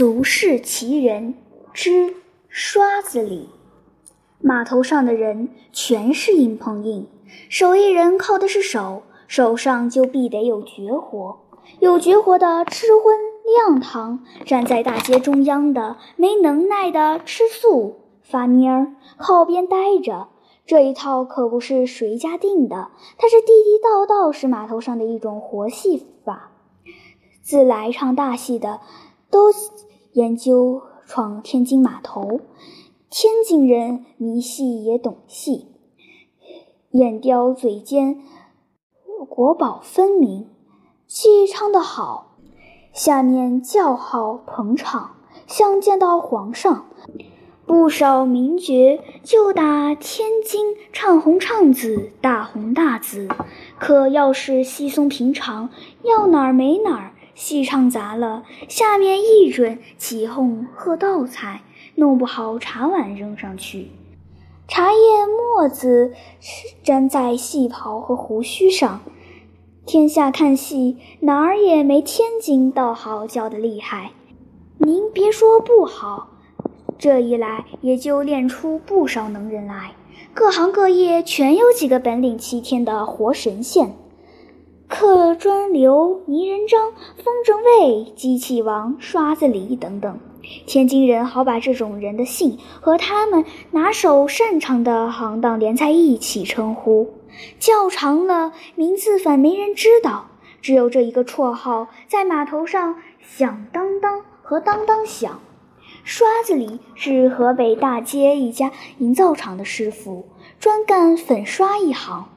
俗世奇人之刷子李，码头上的人全是硬碰硬，手艺人靠的是手，手上就必得有绝活，有绝活的吃荤亮堂，站在大街中央的没能耐的吃素发蔫儿，靠边待着。这一套可不是谁家定的，它是地地道道是码头上的一种活戏法。自来唱大戏的。都研究闯天津码头，天津人迷戏也懂戏，眼雕嘴尖，国宝分明，戏唱得好，下面叫好捧场，像见到皇上。不少名角就打天津唱红唱紫，大红大紫。可要是稀松平常，要哪儿没哪儿。戏唱砸了，下面一准起哄喝倒彩，弄不好茶碗扔上去，茶叶沫子粘在戏袍和胡须上。天下看戏哪儿也没天津道好叫的厉害。您别说不好，这一来也就练出不少能人来，各行各业全有几个本领齐天的活神仙。客专刘、泥人张、风筝卫、机器王、刷子李等等，天津人好把这种人的姓和他们拿手擅长的行当连在一起称呼，叫长了名字反没人知道。只有这一个绰号在码头上响当当和当当响。刷子李是河北大街一家营造厂的师傅，专干粉刷一行。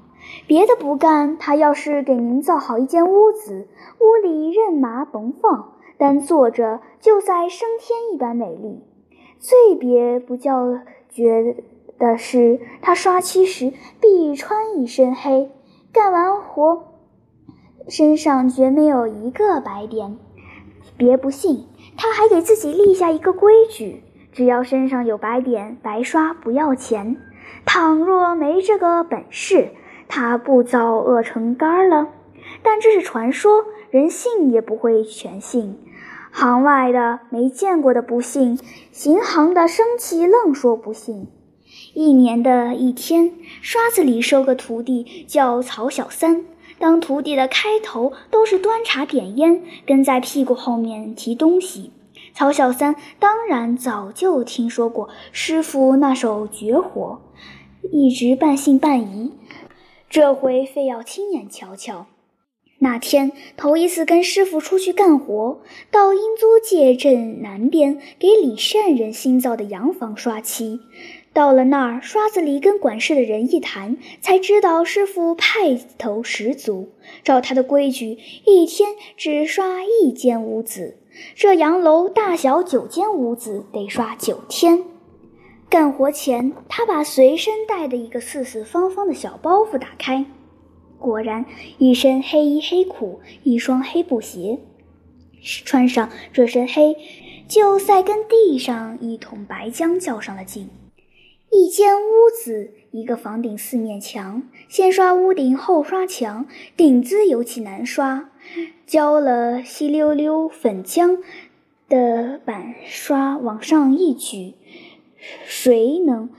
别的不干，他要是给您造好一间屋子，屋里任麻甭放，单坐着就在升天一般美丽。最别不叫绝的是，他刷漆时必穿一身黑，干完活身上绝没有一个白点。别不信，他还给自己立下一个规矩：只要身上有白点，白刷不要钱。倘若没这个本事，他不早饿成干了，但这是传说，人信也不会全信。行外的没见过的不信，行行的生气愣说不信。一年的一天，刷子李收个徒弟叫曹小三，当徒弟的开头都是端茶点烟，跟在屁股后面提东西。曹小三当然早就听说过师傅那手绝活，一直半信半疑。这回非要亲眼瞧瞧。那天头一次跟师傅出去干活，到英租界镇南边给李善人新造的洋房刷漆。到了那儿，刷子李跟管事的人一谈，才知道师傅派头十足。照他的规矩，一天只刷一间屋子。这洋楼大小九间屋子，得刷九天。干活前，他把随身带的一个四四方方的小包袱打开，果然一身黑衣黑裤，一双黑布鞋。穿上这身黑，就赛跟地上一桶白浆较上了劲。一间屋子，一个房顶，四面墙，先刷屋顶，后刷墙，顶子尤其难刷，浇了稀溜溜粉浆的板刷往上一举。谁能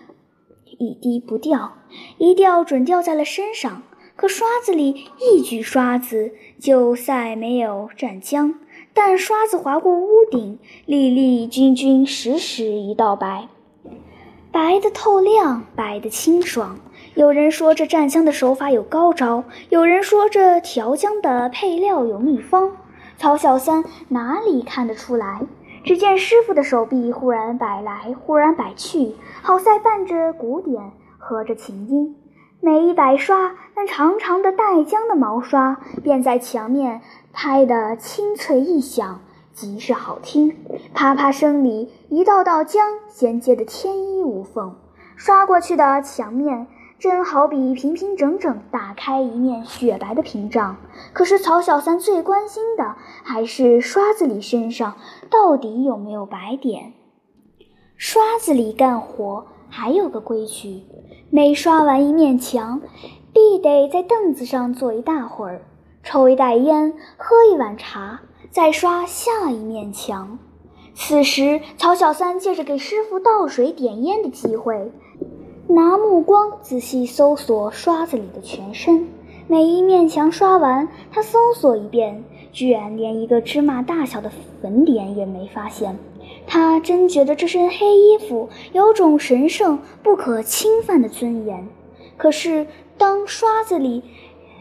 一滴不掉？一掉准掉在了身上。可刷子里一举刷子，就再没有蘸浆，但刷子划过屋顶，粒粒均均，实实一道白，白的透亮，白的清爽。有人说这蘸浆的手法有高招，有人说这调浆的配料有秘方。曹小三哪里看得出来？只见师傅的手臂忽然摆来，忽然摆去，好在伴着鼓点，和着琴音。每一摆刷，那长长的带浆的毛刷便在墙面拍得清脆异响，极是好听。啪啪声里，一道道浆衔接得天衣无缝，刷过去的墙面。真好比平平整整打开一面雪白的屏障。可是曹小三最关心的还是刷子李身上到底有没有白点。刷子李干活还有个规矩：每刷完一面墙，必得在凳子上坐一大会儿，抽一袋烟，喝一碗茶，再刷下一面墙。此时，曹小三借着给师傅倒水点烟的机会，拿目光仔细搜索刷子里的全身。每一面墙刷完，他搜索一遍，居然连一个芝麻大小的粉点也没发现。他真觉得这身黑衣服有种神圣不可侵犯的尊严。可是，当刷子里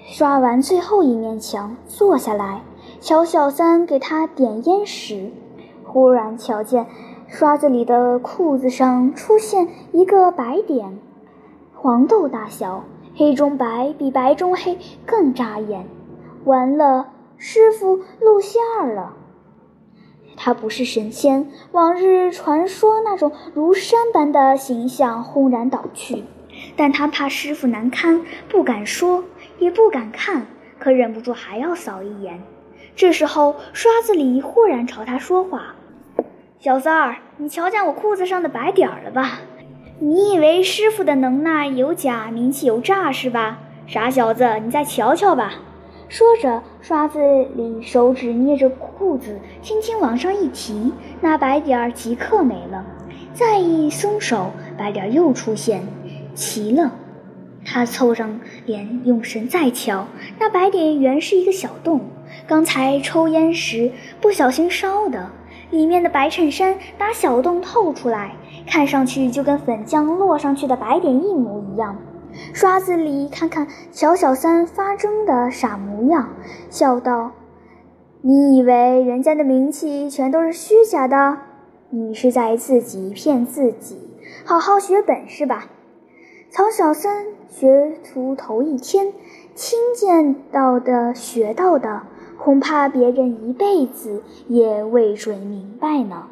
刷完最后一面墙，坐下来，乔小三给他点烟时，忽然瞧见刷子里的裤子上出现一个白点，黄豆大小，黑中白，比白中黑更扎眼。完了，师傅露馅儿了。他不是神仙，往日传说那种如山般的形象轰然倒去。但他怕师傅难堪，不敢说，也不敢看，可忍不住还要扫一眼。这时候，刷子里忽然朝他说话：“小三儿，你瞧见我裤子上的白点儿了吧？你以为师傅的能耐有假，名气有诈是吧？傻小子，你再瞧瞧吧。”说着，刷子里手指捏着裤子，轻轻往上一提，那白点儿即刻没了。再一松手，白点儿又出现，齐了。他凑上脸，用神再瞧，那白点原是一个小洞，刚才抽烟时不小心烧的，里面的白衬衫打小洞透出来，看上去就跟粉浆落上去的白点一模一样。刷子里看看乔小三发怔的傻模样，笑道：“你以为人家的名气全都是虚假的？你是在自己骗自己。好好学本事吧。”曹小三学徒头一天，听见到的、学到的，恐怕别人一辈子也未准明白呢。